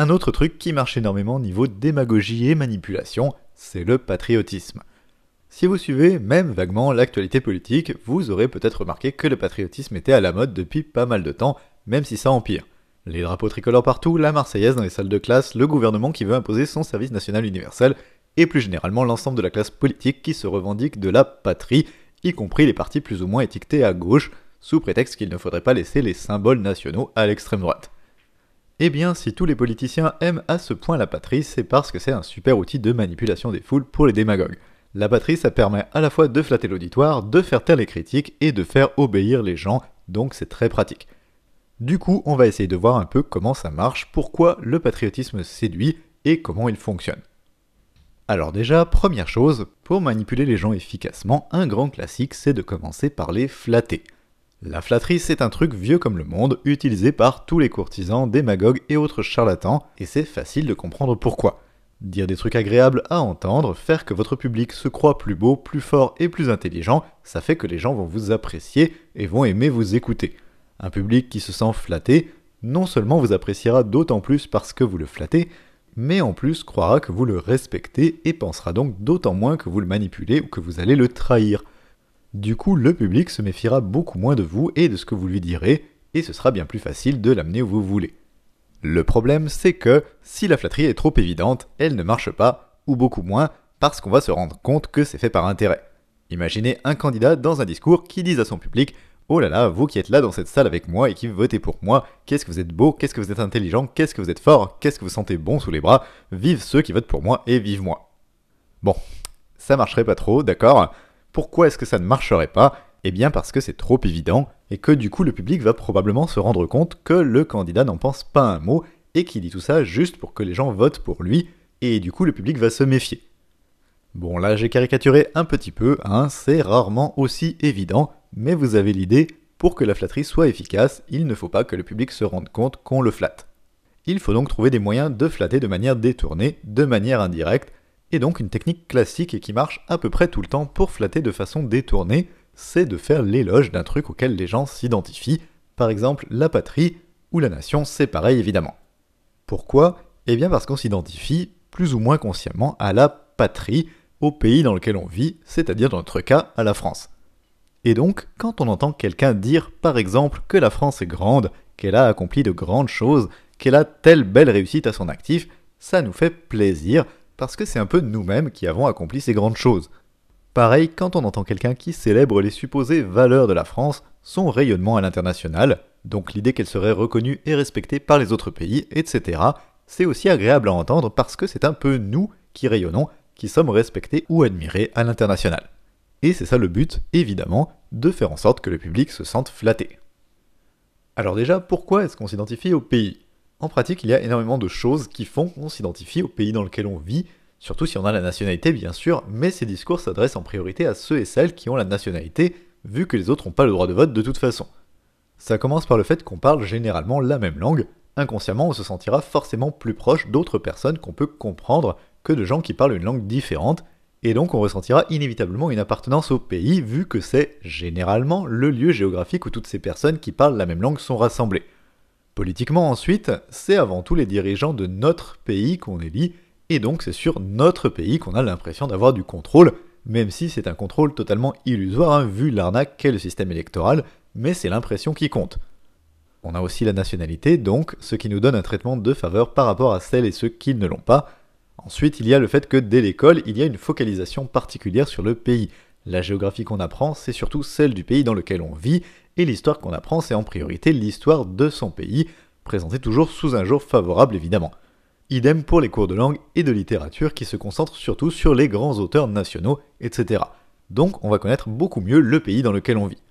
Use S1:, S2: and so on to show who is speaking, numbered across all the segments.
S1: Un autre truc qui marche énormément niveau démagogie et manipulation, c'est le patriotisme. Si vous suivez même vaguement l'actualité politique, vous aurez peut-être remarqué que le patriotisme était à la mode depuis pas mal de temps, même si ça empire. Les drapeaux tricolores partout, la Marseillaise dans les salles de classe, le gouvernement qui veut imposer son service national universel, et plus généralement l'ensemble de la classe politique qui se revendique de la patrie, y compris les partis plus ou moins étiquetés à gauche, sous prétexte qu'il ne faudrait pas laisser les symboles nationaux à l'extrême droite. Eh bien, si tous les politiciens aiment à ce point la patrie, c'est parce que c'est un super outil de manipulation des foules pour les démagogues. La patrie, ça permet à la fois de flatter l'auditoire, de faire taire les critiques et de faire obéir les gens, donc c'est très pratique. Du coup, on va essayer de voir un peu comment ça marche, pourquoi le patriotisme séduit et comment il fonctionne. Alors déjà, première chose, pour manipuler les gens efficacement, un grand classique, c'est de commencer par les flatter. La flatterie, c'est un truc vieux comme le monde, utilisé par tous les courtisans, démagogues et autres charlatans, et c'est facile de comprendre pourquoi. Dire des trucs agréables à entendre, faire que votre public se croit plus beau, plus fort et plus intelligent, ça fait que les gens vont vous apprécier et vont aimer vous écouter. Un public qui se sent flatté, non seulement vous appréciera d'autant plus parce que vous le flattez, mais en plus croira que vous le respectez et pensera donc d'autant moins que vous le manipulez ou que vous allez le trahir. Du coup, le public se méfiera beaucoup moins de vous et de ce que vous lui direz, et ce sera bien plus facile de l'amener où vous voulez. Le problème, c'est que si la flatterie est trop évidente, elle ne marche pas, ou beaucoup moins, parce qu'on va se rendre compte que c'est fait par intérêt. Imaginez un candidat dans un discours qui dise à son public Oh là là, vous qui êtes là dans cette salle avec moi et qui votez pour moi, qu'est-ce que vous êtes beau, qu'est-ce que vous êtes intelligent, qu'est-ce que vous êtes fort, qu'est-ce que vous sentez bon sous les bras, vive ceux qui votent pour moi et vive moi. Bon, ça marcherait pas trop, d'accord? Pourquoi est-ce que ça ne marcherait pas? Eh bien parce que c'est trop évident et que du coup le public va probablement se rendre compte que le candidat n'en pense pas un mot et qu'il dit tout ça juste pour que les gens votent pour lui et du coup le public va se méfier. Bon là j'ai caricaturé un petit peu, hein, c'est rarement aussi évident, mais vous avez l'idée, pour que la flatterie soit efficace, il ne faut pas que le public se rende compte qu'on le flatte. Il faut donc trouver des moyens de flatter de manière détournée, de manière indirecte, et donc une technique classique et qui marche à peu près tout le temps pour flatter de façon détournée, c'est de faire l'éloge d'un truc auquel les gens s'identifient, par exemple la patrie ou la nation, c'est pareil évidemment. Pourquoi? Eh bien parce qu'on s'identifie, plus ou moins consciemment, à la patrie, au pays dans lequel on vit, c'est-à-dire dans notre cas à la France. Et donc, quand on entend quelqu'un dire, par exemple, que la France est grande, qu'elle a accompli de grandes choses, qu'elle a telle belle réussite à son actif, ça nous fait plaisir, parce que c'est un peu nous-mêmes qui avons accompli ces grandes choses. Pareil, quand on entend quelqu'un qui célèbre les supposées valeurs de la France, son rayonnement à l'international, donc l'idée qu'elle serait reconnue et respectée par les autres pays, etc., c'est aussi agréable à entendre parce que c'est un peu nous qui rayonnons, qui sommes respectés ou admirés à l'international. Et c'est ça le but, évidemment, de faire en sorte que le public se sente flatté. Alors déjà, pourquoi est-ce qu'on s'identifie au pays? En pratique, il y a énormément de choses qui font qu'on s'identifie au pays dans lequel on vit, surtout si on a la nationalité bien sûr, mais ces discours s'adressent en priorité à ceux et celles qui ont la nationalité, vu que les autres n'ont pas le droit de vote de toute façon. Ça commence par le fait qu'on parle généralement la même langue, inconsciemment on se sentira forcément plus proche d'autres personnes qu'on peut comprendre que de gens qui parlent une langue différente, et donc on ressentira inévitablement une appartenance au pays vu que c'est généralement le lieu géographique où toutes ces personnes qui parlent la même langue sont rassemblées. Politiquement ensuite, c'est avant tout les dirigeants de notre pays qu'on élit, et donc c'est sur notre pays qu'on a l'impression d'avoir du contrôle, même si c'est un contrôle totalement illusoire hein, vu l'arnaque qu'est le système électoral, mais c'est l'impression qui compte. On a aussi la nationalité, donc ce qui nous donne un traitement de faveur par rapport à celles et ceux qui ne l'ont pas, Ensuite, il y a le fait que dès l'école, il y a une focalisation particulière sur le pays. La géographie qu'on apprend, c'est surtout celle du pays dans lequel on vit, et l'histoire qu'on apprend, c'est en priorité l'histoire de son pays, présentée toujours sous un jour favorable évidemment. Idem pour les cours de langue et de littérature qui se concentrent surtout sur les grands auteurs nationaux, etc. Donc on va connaître beaucoup mieux le pays dans lequel on vit.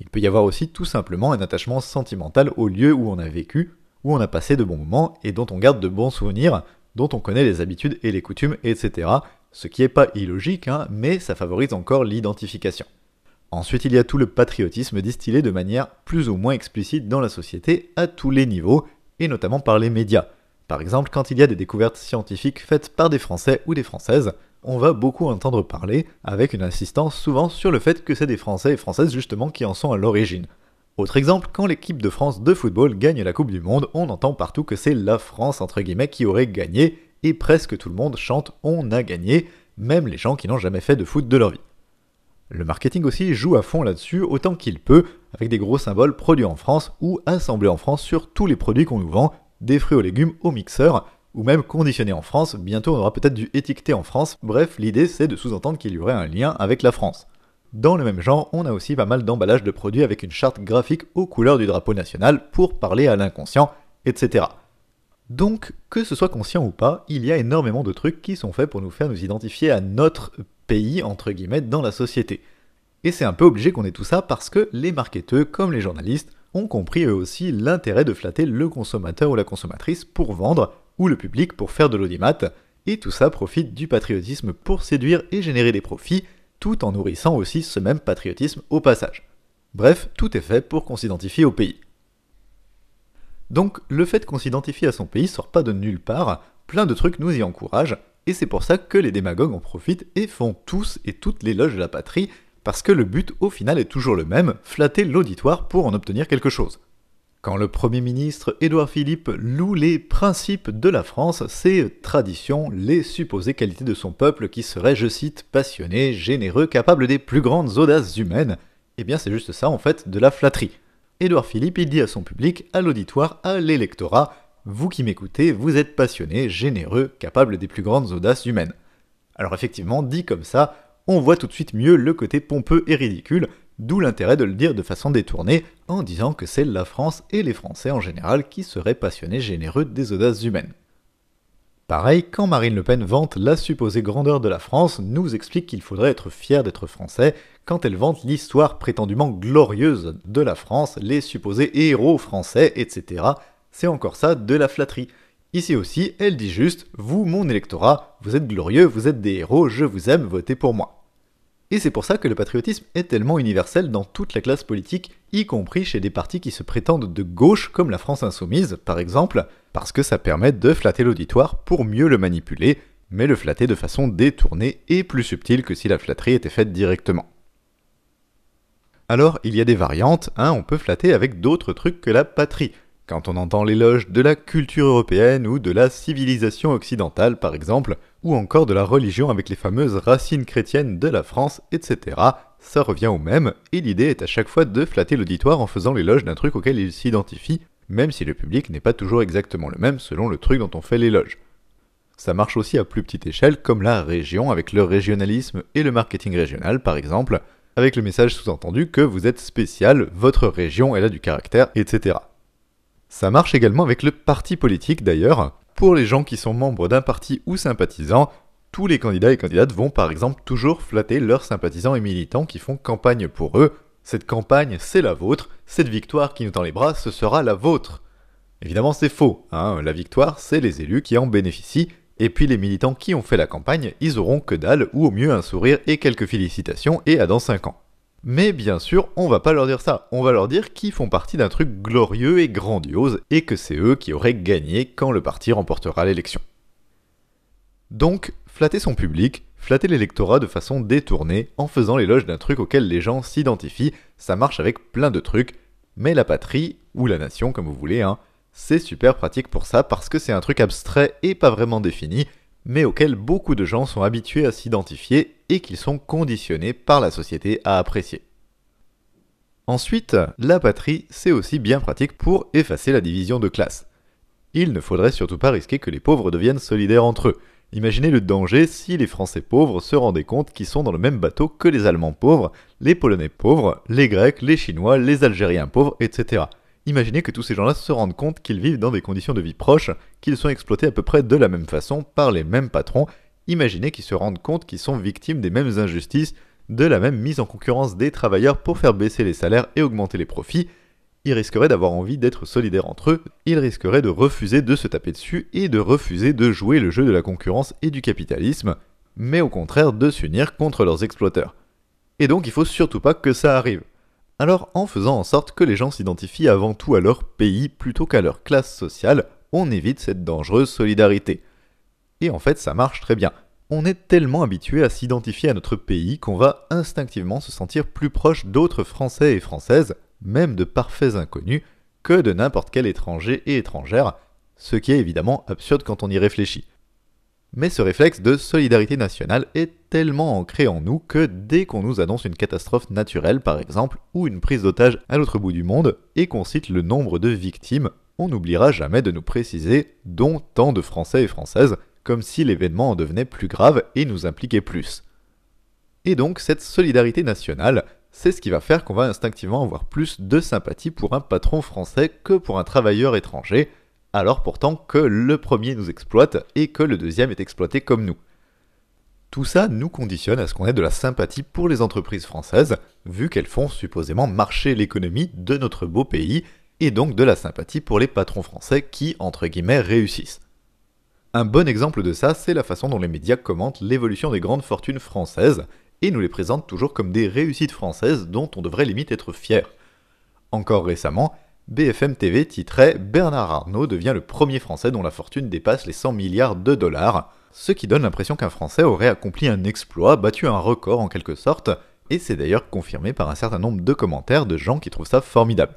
S1: Il peut y avoir aussi tout simplement un attachement sentimental au lieu où on a vécu, où on a passé de bons moments et dont on garde de bons souvenirs, dont on connaît les habitudes et les coutumes, etc. Ce qui n'est pas illogique, hein, mais ça favorise encore l'identification. Ensuite, il y a tout le patriotisme distillé de manière plus ou moins explicite dans la société à tous les niveaux, et notamment par les médias. Par exemple, quand il y a des découvertes scientifiques faites par des Français ou des Françaises, on va beaucoup entendre parler, avec une insistance souvent sur le fait que c'est des Français et Françaises justement qui en sont à l'origine. Autre exemple, quand l'équipe de France de football gagne la Coupe du Monde, on entend partout que c'est la France entre guillemets qui aurait gagné, et presque tout le monde chante On a gagné, même les gens qui n'ont jamais fait de foot de leur vie. Le marketing aussi joue à fond là-dessus autant qu'il peut, avec des gros symboles produits en France ou assemblés en France sur tous les produits qu'on nous vend, des fruits aux légumes au mixeur, ou même conditionnés en France, bientôt on aura peut-être du étiqueté en France, bref l'idée c'est de sous-entendre qu'il y aurait un lien avec la France. Dans le même genre, on a aussi pas mal d'emballages de produits avec une charte graphique aux couleurs du drapeau national pour parler à l'inconscient, etc. Donc, que ce soit conscient ou pas, il y a énormément de trucs qui sont faits pour nous faire nous identifier à notre pays, entre guillemets, dans la société. Et c'est un peu obligé qu'on ait tout ça parce que les marketeurs, comme les journalistes, ont compris eux aussi l'intérêt de flatter le consommateur ou la consommatrice pour vendre, ou le public pour faire de l'audimat, et tout ça profite du patriotisme pour séduire et générer des profits, tout en nourrissant aussi ce même patriotisme au passage. Bref, tout est fait pour qu'on s'identifie au pays. Donc le fait qu'on s'identifie à son pays sort pas de nulle part, plein de trucs nous y encouragent, et c'est pour ça que les démagogues en profitent et font tous et toutes l'éloge de la patrie, parce que le but au final est toujours le même, flatter l'auditoire pour en obtenir quelque chose. Quand le Premier ministre Édouard Philippe loue les principes de la France, ses traditions, les supposées qualités de son peuple qui serait, je cite, passionné, généreux, capable des plus grandes audaces humaines, eh bien c'est juste ça en fait, de la flatterie. Édouard Philippe, il dit à son public, à l'auditoire, à l'électorat, vous qui m'écoutez, vous êtes passionné, généreux, capable des plus grandes audaces humaines. Alors effectivement, dit comme ça, on voit tout de suite mieux le côté pompeux et ridicule, D'où l'intérêt de le dire de façon détournée en disant que c'est la France et les Français en général qui seraient passionnés généreux des audaces humaines. Pareil, quand Marine Le Pen vante la supposée grandeur de la France, nous explique qu'il faudrait être fier d'être français, quand elle vante l'histoire prétendument glorieuse de la France, les supposés héros français, etc. C'est encore ça de la flatterie. Ici aussi, elle dit juste Vous, mon électorat, vous êtes glorieux, vous êtes des héros, je vous aime, votez pour moi. Et c'est pour ça que le patriotisme est tellement universel dans toute la classe politique, y compris chez des partis qui se prétendent de gauche comme la France insoumise, par exemple, parce que ça permet de flatter l'auditoire pour mieux le manipuler, mais le flatter de façon détournée et plus subtile que si la flatterie était faite directement. Alors, il y a des variantes, hein, on peut flatter avec d'autres trucs que la patrie. Quand on entend l'éloge de la culture européenne ou de la civilisation occidentale, par exemple, ou encore de la religion avec les fameuses racines chrétiennes de la France, etc., ça revient au même, et l'idée est à chaque fois de flatter l'auditoire en faisant l'éloge d'un truc auquel il s'identifie, même si le public n'est pas toujours exactement le même selon le truc dont on fait l'éloge. Ça marche aussi à plus petite échelle, comme la région avec le régionalisme et le marketing régional, par exemple, avec le message sous-entendu que vous êtes spécial, votre région elle a du caractère, etc. Ça marche également avec le parti politique d'ailleurs. Pour les gens qui sont membres d'un parti ou sympathisants, tous les candidats et candidates vont par exemple toujours flatter leurs sympathisants et militants qui font campagne pour eux. Cette campagne, c'est la vôtre, cette victoire qui nous tend les bras, ce sera la vôtre. Évidemment, c'est faux. Hein. La victoire, c'est les élus qui en bénéficient, et puis les militants qui ont fait la campagne, ils auront que dalle, ou au mieux un sourire et quelques félicitations, et à dans 5 ans. Mais bien sûr, on va pas leur dire ça. On va leur dire qu'ils font partie d'un truc glorieux et grandiose et que c'est eux qui auraient gagné quand le parti remportera l'élection. Donc, flatter son public, flatter l'électorat de façon détournée en faisant l'éloge d'un truc auquel les gens s'identifient, ça marche avec plein de trucs, mais la patrie, ou la nation comme vous voulez, hein, c'est super pratique pour ça parce que c'est un truc abstrait et pas vraiment défini, mais auquel beaucoup de gens sont habitués à s'identifier et qu'ils sont conditionnés par la société à apprécier. Ensuite, la patrie, c'est aussi bien pratique pour effacer la division de classe. Il ne faudrait surtout pas risquer que les pauvres deviennent solidaires entre eux. Imaginez le danger si les Français pauvres se rendaient compte qu'ils sont dans le même bateau que les Allemands pauvres, les Polonais pauvres, les Grecs, les Chinois, les Algériens pauvres, etc. Imaginez que tous ces gens-là se rendent compte qu'ils vivent dans des conditions de vie proches, qu'ils sont exploités à peu près de la même façon par les mêmes patrons. Imaginez qu'ils se rendent compte qu'ils sont victimes des mêmes injustices, de la même mise en concurrence des travailleurs pour faire baisser les salaires et augmenter les profits. Ils risqueraient d'avoir envie d'être solidaires entre eux, ils risqueraient de refuser de se taper dessus et de refuser de jouer le jeu de la concurrence et du capitalisme, mais au contraire de s'unir contre leurs exploiteurs. Et donc il faut surtout pas que ça arrive. Alors en faisant en sorte que les gens s'identifient avant tout à leur pays plutôt qu'à leur classe sociale, on évite cette dangereuse solidarité. Et en fait ça marche très bien. On est tellement habitué à s'identifier à notre pays qu'on va instinctivement se sentir plus proche d'autres Français et Françaises, même de parfaits inconnus, que de n'importe quel étranger et étrangère, ce qui est évidemment absurde quand on y réfléchit. Mais ce réflexe de solidarité nationale est tellement ancré en nous que dès qu'on nous annonce une catastrophe naturelle par exemple, ou une prise d'otage à l'autre bout du monde, et qu'on cite le nombre de victimes, on n'oubliera jamais de nous préciser dont tant de Français et Françaises, comme si l'événement en devenait plus grave et nous impliquait plus. Et donc cette solidarité nationale, c'est ce qui va faire qu'on va instinctivement avoir plus de sympathie pour un patron français que pour un travailleur étranger, alors pourtant que le premier nous exploite et que le deuxième est exploité comme nous. Tout ça nous conditionne à ce qu'on ait de la sympathie pour les entreprises françaises, vu qu'elles font supposément marcher l'économie de notre beau pays, et donc de la sympathie pour les patrons français qui, entre guillemets, réussissent. Un bon exemple de ça, c'est la façon dont les médias commentent l'évolution des grandes fortunes françaises, et nous les présentent toujours comme des réussites françaises dont on devrait limite être fier. Encore récemment, BFM TV titrait Bernard Arnault devient le premier Français dont la fortune dépasse les 100 milliards de dollars, ce qui donne l'impression qu'un Français aurait accompli un exploit, battu un record en quelque sorte, et c'est d'ailleurs confirmé par un certain nombre de commentaires de gens qui trouvent ça formidable.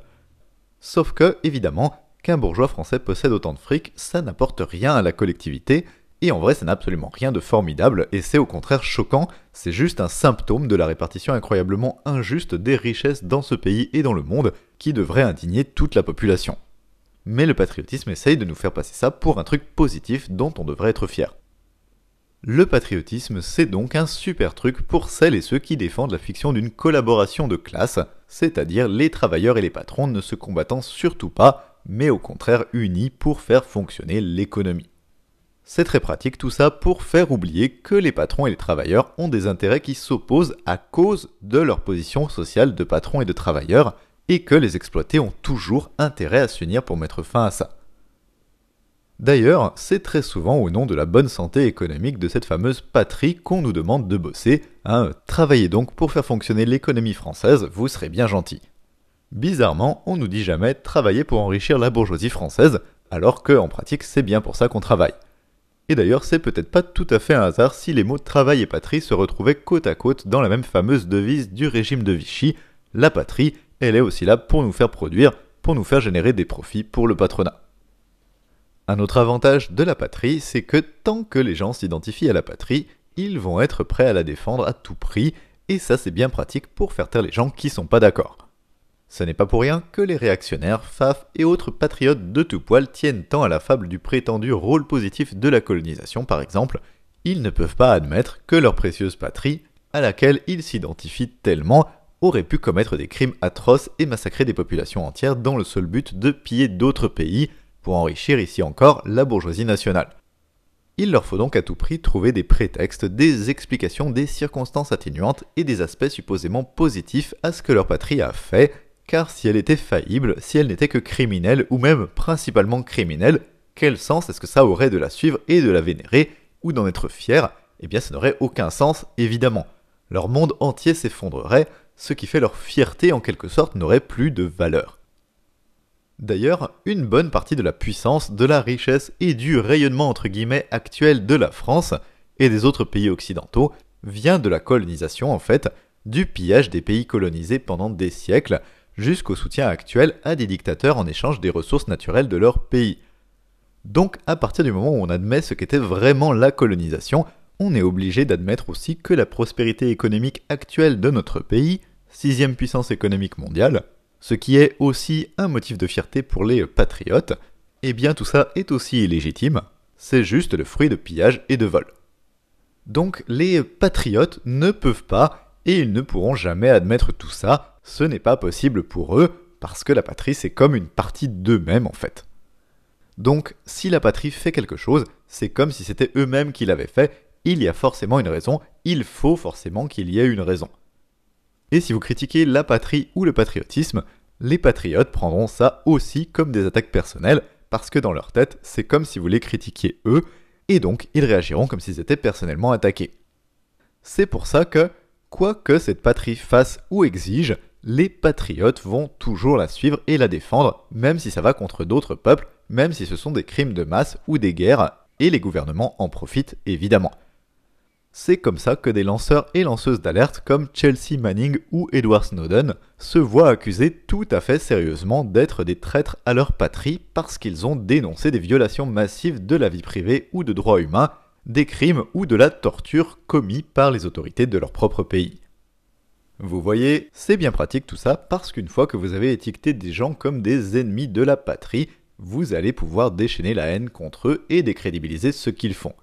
S1: Sauf que, évidemment, qu'un bourgeois français possède autant de fric, ça n'apporte rien à la collectivité, et en vrai ça n'a absolument rien de formidable, et c'est au contraire choquant, c'est juste un symptôme de la répartition incroyablement injuste des richesses dans ce pays et dans le monde, qui devrait indigner toute la population. Mais le patriotisme essaye de nous faire passer ça pour un truc positif dont on devrait être fier. Le patriotisme, c'est donc un super truc pour celles et ceux qui défendent la fiction d'une collaboration de classe, c'est-à-dire les travailleurs et les patrons ne se combattant surtout pas, mais au contraire unis pour faire fonctionner l'économie. C'est très pratique tout ça pour faire oublier que les patrons et les travailleurs ont des intérêts qui s'opposent à cause de leur position sociale de patrons et de travailleurs, et que les exploités ont toujours intérêt à s'unir pour mettre fin à ça. D'ailleurs, c'est très souvent au nom de la bonne santé économique de cette fameuse patrie qu'on nous demande de bosser. Hein, travaillez donc pour faire fonctionner l'économie française, vous serez bien gentil. Bizarrement, on nous dit jamais travailler pour enrichir la bourgeoisie française, alors que en pratique c'est bien pour ça qu'on travaille. Et d'ailleurs, c'est peut-être pas tout à fait un hasard si les mots travail et patrie se retrouvaient côte à côte dans la même fameuse devise du régime de Vichy. La patrie, elle est aussi là pour nous faire produire, pour nous faire générer des profits pour le patronat. Un autre avantage de la patrie, c'est que tant que les gens s'identifient à la patrie, ils vont être prêts à la défendre à tout prix, et ça c'est bien pratique pour faire taire les gens qui sont pas d'accord. Ce n'est pas pour rien que les réactionnaires, FAF et autres patriotes de tout poil tiennent tant à la fable du prétendu rôle positif de la colonisation par exemple, ils ne peuvent pas admettre que leur précieuse patrie, à laquelle ils s'identifient tellement, aurait pu commettre des crimes atroces et massacrer des populations entières dans le seul but de piller d'autres pays pour enrichir ici encore la bourgeoisie nationale. Il leur faut donc à tout prix trouver des prétextes, des explications, des circonstances atténuantes et des aspects supposément positifs à ce que leur patrie a fait car si elle était faillible, si elle n'était que criminelle, ou même principalement criminelle, quel sens est-ce que ça aurait de la suivre et de la vénérer, ou d'en être fier Eh bien ça n'aurait aucun sens, évidemment. Leur monde entier s'effondrerait, ce qui fait leur fierté en quelque sorte n'aurait plus de valeur. D'ailleurs, une bonne partie de la puissance, de la richesse et du rayonnement entre guillemets actuel de la France et des autres pays occidentaux vient de la colonisation en fait, du pillage des pays colonisés pendant des siècles, jusqu'au soutien actuel à des dictateurs en échange des ressources naturelles de leur pays. Donc à partir du moment où on admet ce qu'était vraiment la colonisation, on est obligé d'admettre aussi que la prospérité économique actuelle de notre pays, sixième puissance économique mondiale, ce qui est aussi un motif de fierté pour les patriotes, eh bien tout ça est aussi illégitime, c'est juste le fruit de pillage et de vol. Donc les patriotes ne peuvent pas et ils ne pourront jamais admettre tout ça ce n'est pas possible pour eux, parce que la patrie c'est comme une partie d'eux-mêmes en fait. Donc, si la patrie fait quelque chose, c'est comme si c'était eux-mêmes qui l'avaient fait, il y a forcément une raison, il faut forcément qu'il y ait une raison. Et si vous critiquez la patrie ou le patriotisme, les patriotes prendront ça aussi comme des attaques personnelles, parce que dans leur tête, c'est comme si vous les critiquiez eux, et donc ils réagiront comme s'ils étaient personnellement attaqués. C'est pour ça que, quoi que cette patrie fasse ou exige, les patriotes vont toujours la suivre et la défendre, même si ça va contre d'autres peuples, même si ce sont des crimes de masse ou des guerres, et les gouvernements en profitent évidemment. C'est comme ça que des lanceurs et lanceuses d'alerte comme Chelsea Manning ou Edward Snowden se voient accusés tout à fait sérieusement d'être des traîtres à leur patrie parce qu'ils ont dénoncé des violations massives de la vie privée ou de droits humains, des crimes ou de la torture commis par les autorités de leur propre pays. Vous voyez, c'est bien pratique tout ça parce qu'une fois que vous avez étiqueté des gens comme des ennemis de la patrie, vous allez pouvoir déchaîner la haine contre eux et décrédibiliser ce qu'ils font.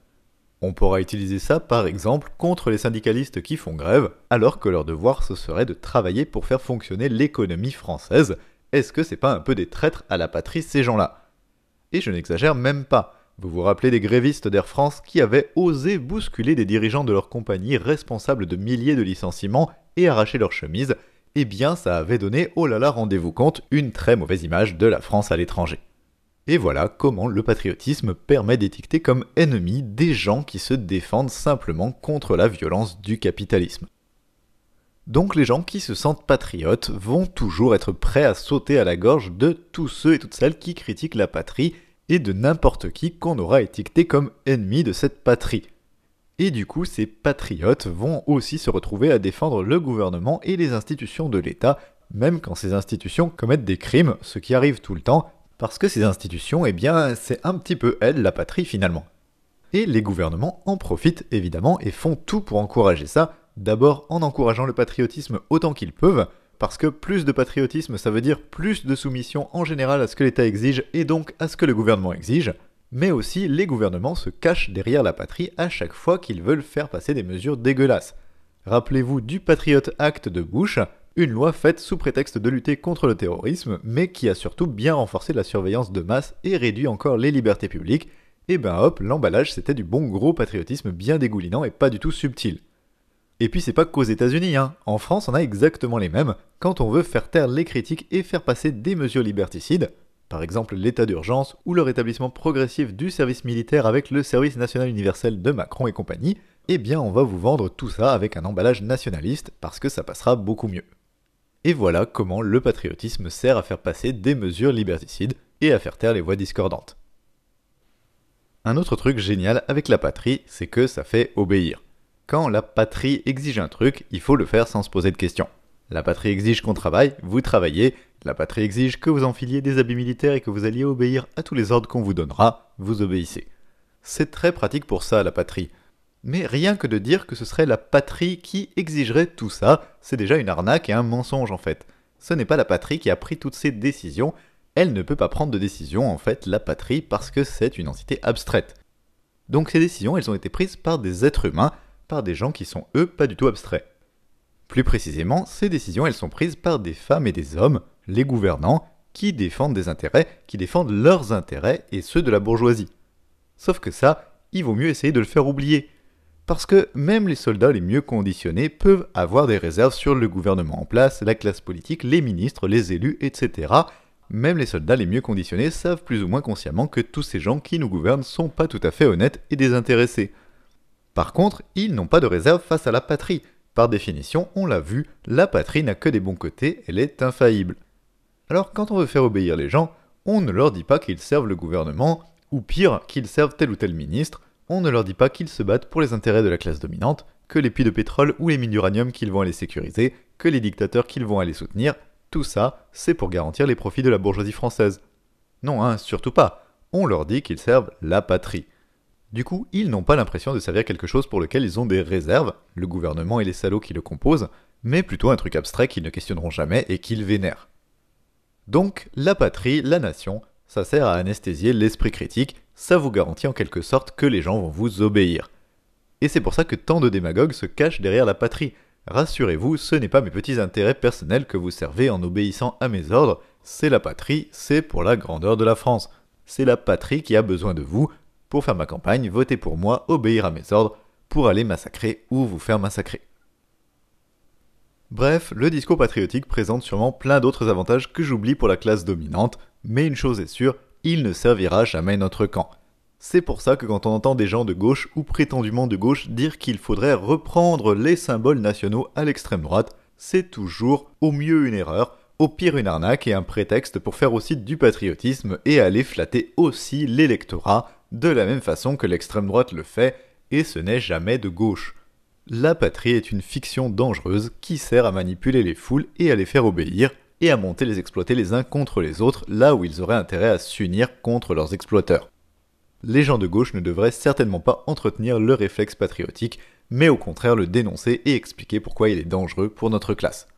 S1: On pourra utiliser ça par exemple contre les syndicalistes qui font grève, alors que leur devoir ce serait de travailler pour faire fonctionner l'économie française. Est-ce que c'est pas un peu des traîtres à la patrie ces gens-là? Et je n'exagère même pas. Vous vous rappelez des grévistes d'Air France qui avaient osé bousculer des dirigeants de leur compagnie responsables de milliers de licenciements et arracher leurs chemises? Eh bien, ça avait donné, oh là là, rendez-vous compte, une très mauvaise image de la France à l'étranger. Et voilà comment le patriotisme permet d'étiqueter comme ennemis des gens qui se défendent simplement contre la violence du capitalisme. Donc les gens qui se sentent patriotes vont toujours être prêts à sauter à la gorge de tous ceux et toutes celles qui critiquent la patrie et de n'importe qui qu'on aura étiqueté comme ennemi de cette patrie. Et du coup, ces patriotes vont aussi se retrouver à défendre le gouvernement et les institutions de l'État, même quand ces institutions commettent des crimes, ce qui arrive tout le temps, parce que ces institutions, eh bien, c'est un petit peu elles, la patrie finalement. Et les gouvernements en profitent évidemment et font tout pour encourager ça, d'abord en encourageant le patriotisme autant qu'ils peuvent, parce que plus de patriotisme ça veut dire plus de soumission en général à ce que l'État exige et donc à ce que le gouvernement exige, mais aussi les gouvernements se cachent derrière la patrie à chaque fois qu'ils veulent faire passer des mesures dégueulasses. Rappelez-vous du Patriot Act de Bush, une loi faite sous prétexte de lutter contre le terrorisme, mais qui a surtout bien renforcé la surveillance de masse et réduit encore les libertés publiques, et ben hop, l'emballage c'était du bon gros patriotisme bien dégoulinant et pas du tout subtil. Et puis c'est pas qu'aux États-Unis, hein. En France, on a exactement les mêmes quand on veut faire taire les critiques et faire passer des mesures liberticides, par exemple l'état d'urgence ou le rétablissement progressif du service militaire avec le service national universel de Macron et compagnie, eh bien on va vous vendre tout ça avec un emballage nationaliste parce que ça passera beaucoup mieux. Et voilà comment le patriotisme sert à faire passer des mesures liberticides et à faire taire les voix discordantes. Un autre truc génial avec la patrie, c'est que ça fait obéir. Quand la patrie exige un truc, il faut le faire sans se poser de questions. La patrie exige qu'on travaille, vous travaillez. La patrie exige que vous enfiliez des habits militaires et que vous alliez obéir à tous les ordres qu'on vous donnera, vous obéissez. C'est très pratique pour ça, la patrie. Mais rien que de dire que ce serait la patrie qui exigerait tout ça, c'est déjà une arnaque et un mensonge en fait. Ce n'est pas la patrie qui a pris toutes ces décisions, elle ne peut pas prendre de décision en fait, la patrie, parce que c'est une entité abstraite. Donc ces décisions, elles ont été prises par des êtres humains, par des gens qui sont eux pas du tout abstraits. Plus précisément, ces décisions, elles sont prises par des femmes et des hommes, les gouvernants, qui défendent des intérêts, qui défendent leurs intérêts et ceux de la bourgeoisie. Sauf que ça, il vaut mieux essayer de le faire oublier. Parce que même les soldats les mieux conditionnés peuvent avoir des réserves sur le gouvernement en place, la classe politique, les ministres, les élus, etc. Même les soldats les mieux conditionnés savent plus ou moins consciemment que tous ces gens qui nous gouvernent sont pas tout à fait honnêtes et désintéressés. Par contre, ils n'ont pas de réserve face à la patrie. Par définition, on l'a vu, la patrie n'a que des bons côtés, elle est infaillible. Alors quand on veut faire obéir les gens, on ne leur dit pas qu'ils servent le gouvernement, ou pire, qu'ils servent tel ou tel ministre, on ne leur dit pas qu'ils se battent pour les intérêts de la classe dominante, que les puits de pétrole ou les mines d'uranium qu'ils vont aller sécuriser, que les dictateurs qu'ils vont aller soutenir, tout ça, c'est pour garantir les profits de la bourgeoisie française. Non, hein, surtout pas. On leur dit qu'ils servent la patrie. Du coup, ils n'ont pas l'impression de servir quelque chose pour lequel ils ont des réserves, le gouvernement et les salauds qui le composent, mais plutôt un truc abstrait qu'ils ne questionneront jamais et qu'ils vénèrent. Donc, la patrie, la nation, ça sert à anesthésier l'esprit critique ça vous garantit en quelque sorte que les gens vont vous obéir. Et c'est pour ça que tant de démagogues se cachent derrière la patrie. Rassurez-vous, ce n'est pas mes petits intérêts personnels que vous servez en obéissant à mes ordres, c'est la patrie, c'est pour la grandeur de la France. C'est la patrie qui a besoin de vous pour faire ma campagne, voter pour moi, obéir à mes ordres, pour aller massacrer ou vous faire massacrer. Bref, le discours patriotique présente sûrement plein d'autres avantages que j'oublie pour la classe dominante, mais une chose est sûre, il ne servira jamais notre camp. C'est pour ça que quand on entend des gens de gauche ou prétendument de gauche dire qu'il faudrait reprendre les symboles nationaux à l'extrême droite, c'est toujours au mieux une erreur, au pire une arnaque et un prétexte pour faire aussi du patriotisme et aller flatter aussi l'électorat de la même façon que l'extrême droite le fait, et ce n'est jamais de gauche. La patrie est une fiction dangereuse qui sert à manipuler les foules et à les faire obéir, et à monter les exploiter les uns contre les autres là où ils auraient intérêt à s'unir contre leurs exploiteurs. Les gens de gauche ne devraient certainement pas entretenir le réflexe patriotique, mais au contraire le dénoncer et expliquer pourquoi il est dangereux pour notre classe.